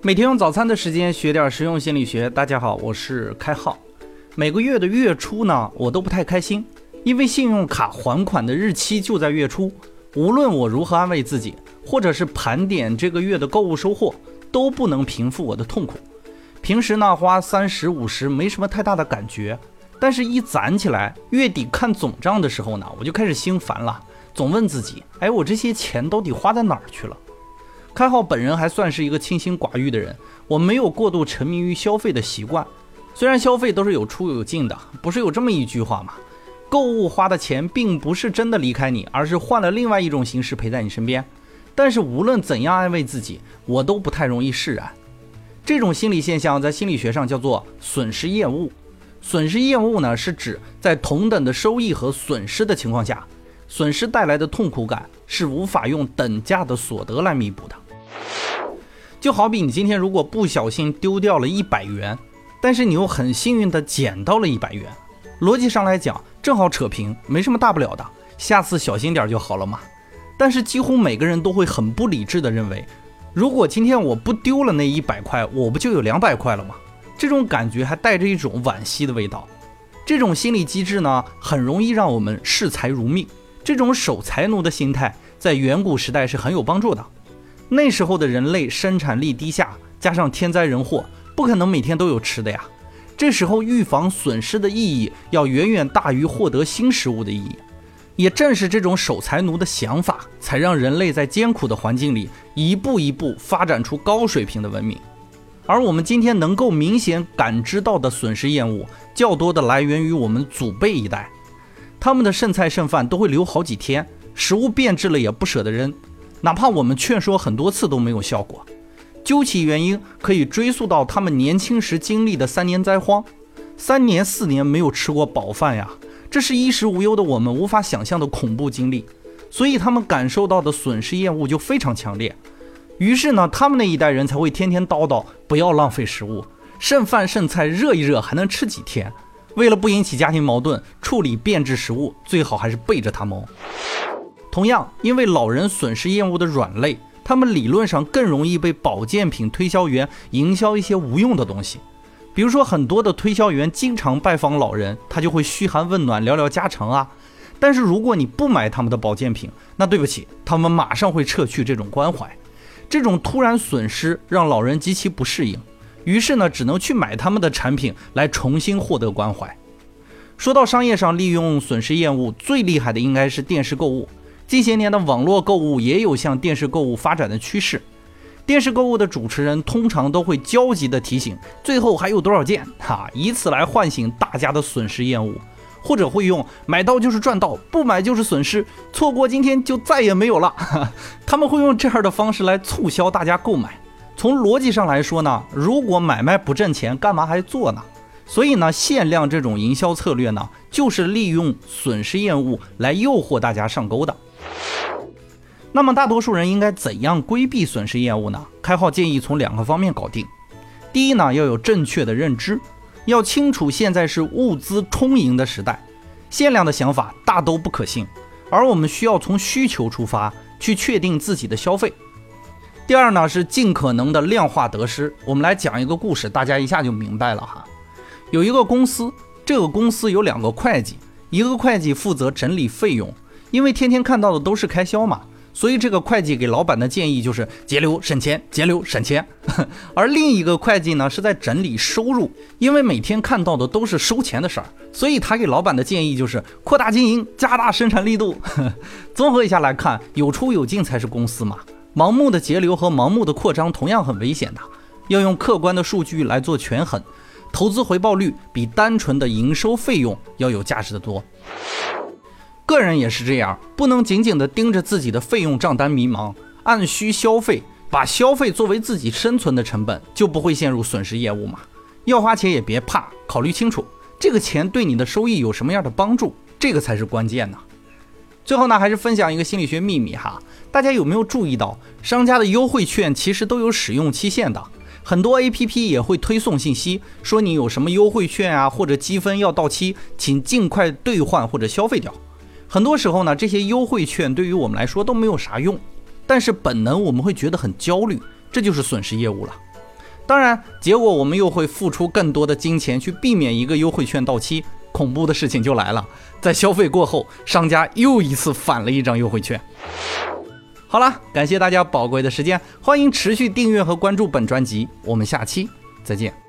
每天用早餐的时间学点实用心理学。大家好，我是开浩。每个月的月初呢，我都不太开心，因为信用卡还款的日期就在月初。无论我如何安慰自己，或者是盘点这个月的购物收获，都不能平复我的痛苦。平时呢，花三十五十没什么太大的感觉，但是一攒起来，月底看总账的时候呢，我就开始心烦了，总问自己：哎，我这些钱到底花在哪儿去了？开号本人还算是一个清心寡欲的人，我没有过度沉迷于消费的习惯。虽然消费都是有出有进的，不是有这么一句话吗？购物花的钱并不是真的离开你，而是换了另外一种形式陪在你身边。但是无论怎样安慰自己，我都不太容易释然。这种心理现象在心理学上叫做损失厌恶。损失厌恶呢，是指在同等的收益和损失的情况下，损失带来的痛苦感是无法用等价的所得来弥补的。就好比你今天如果不小心丢掉了一百元，但是你又很幸运的捡到了一百元，逻辑上来讲正好扯平，没什么大不了的，下次小心点就好了嘛。但是几乎每个人都会很不理智的认为，如果今天我不丢了那一百块，我不就有两百块了吗？这种感觉还带着一种惋惜的味道。这种心理机制呢，很容易让我们视财如命。这种守财奴的心态，在远古时代是很有帮助的。那时候的人类生产力低下，加上天灾人祸，不可能每天都有吃的呀。这时候预防损失的意义要远远大于获得新食物的意义。也正是这种守财奴的想法，才让人类在艰苦的环境里一步一步发展出高水平的文明。而我们今天能够明显感知到的损失厌恶，较多的来源于我们祖辈一代，他们的剩菜剩饭都会留好几天，食物变质了也不舍得扔。哪怕我们劝说很多次都没有效果，究其原因，可以追溯到他们年轻时经历的三年灾荒，三年四年没有吃过饱饭呀，这是衣食无忧的我们无法想象的恐怖经历，所以他们感受到的损失厌恶就非常强烈。于是呢，他们那一代人才会天天叨叨不要浪费食物，剩饭剩菜热一热还能吃几天。为了不引起家庭矛盾，处理变质食物最好还是背着他们哦。同样，因为老人损失厌恶的软肋，他们理论上更容易被保健品推销员营销一些无用的东西。比如说，很多的推销员经常拜访老人，他就会嘘寒问暖，聊聊家常啊。但是如果你不买他们的保健品，那对不起，他们马上会撤去这种关怀。这种突然损失让老人极其不适应，于是呢，只能去买他们的产品来重新获得关怀。说到商业上利用损失厌恶最厉害的，应该是电视购物。近些年的网络购物也有向电视购物发展的趋势。电视购物的主持人通常都会焦急地提醒：“最后还有多少件？”哈，以此来唤醒大家的损失厌恶，或者会用“买到就是赚到，不买就是损失，错过今天就再也没有了。”哈他们会用这样的方式来促销大家购买。从逻辑上来说呢，如果买卖不挣钱，干嘛还做呢？所以呢，限量这种营销策略呢，就是利用损失厌恶来诱惑大家上钩的。那么大多数人应该怎样规避损失厌恶呢？开号建议从两个方面搞定。第一呢，要有正确的认知，要清楚现在是物资充盈的时代，限量的想法大都不可信，而我们需要从需求出发去确定自己的消费。第二呢，是尽可能的量化得失。我们来讲一个故事，大家一下就明白了哈。有一个公司，这个公司有两个会计，一个会计负责整理费用。因为天天看到的都是开销嘛，所以这个会计给老板的建议就是节流省钱，节流省钱。而另一个会计呢是在整理收入，因为每天看到的都是收钱的事儿，所以他给老板的建议就是扩大经营，加大生产力度。综合一下来看，有出有进才是公司嘛。盲目的节流和盲目的扩张同样很危险的，要用客观的数据来做权衡，投资回报率比单纯的营收费用要有价值的多。个人也是这样，不能紧紧地盯着自己的费用账单迷茫，按需消费，把消费作为自己生存的成本，就不会陷入损失业务嘛。要花钱也别怕，考虑清楚这个钱对你的收益有什么样的帮助，这个才是关键呢。最后呢，还是分享一个心理学秘密哈，大家有没有注意到，商家的优惠券其实都有使用期限的，很多 APP 也会推送信息，说你有什么优惠券啊，或者积分要到期，请尽快兑换或者消费掉。很多时候呢，这些优惠券对于我们来说都没有啥用，但是本能我们会觉得很焦虑，这就是损失业务了。当然，结果我们又会付出更多的金钱去避免一个优惠券到期。恐怖的事情就来了，在消费过后，商家又一次返了一张优惠券。好了，感谢大家宝贵的时间，欢迎持续订阅和关注本专辑，我们下期再见。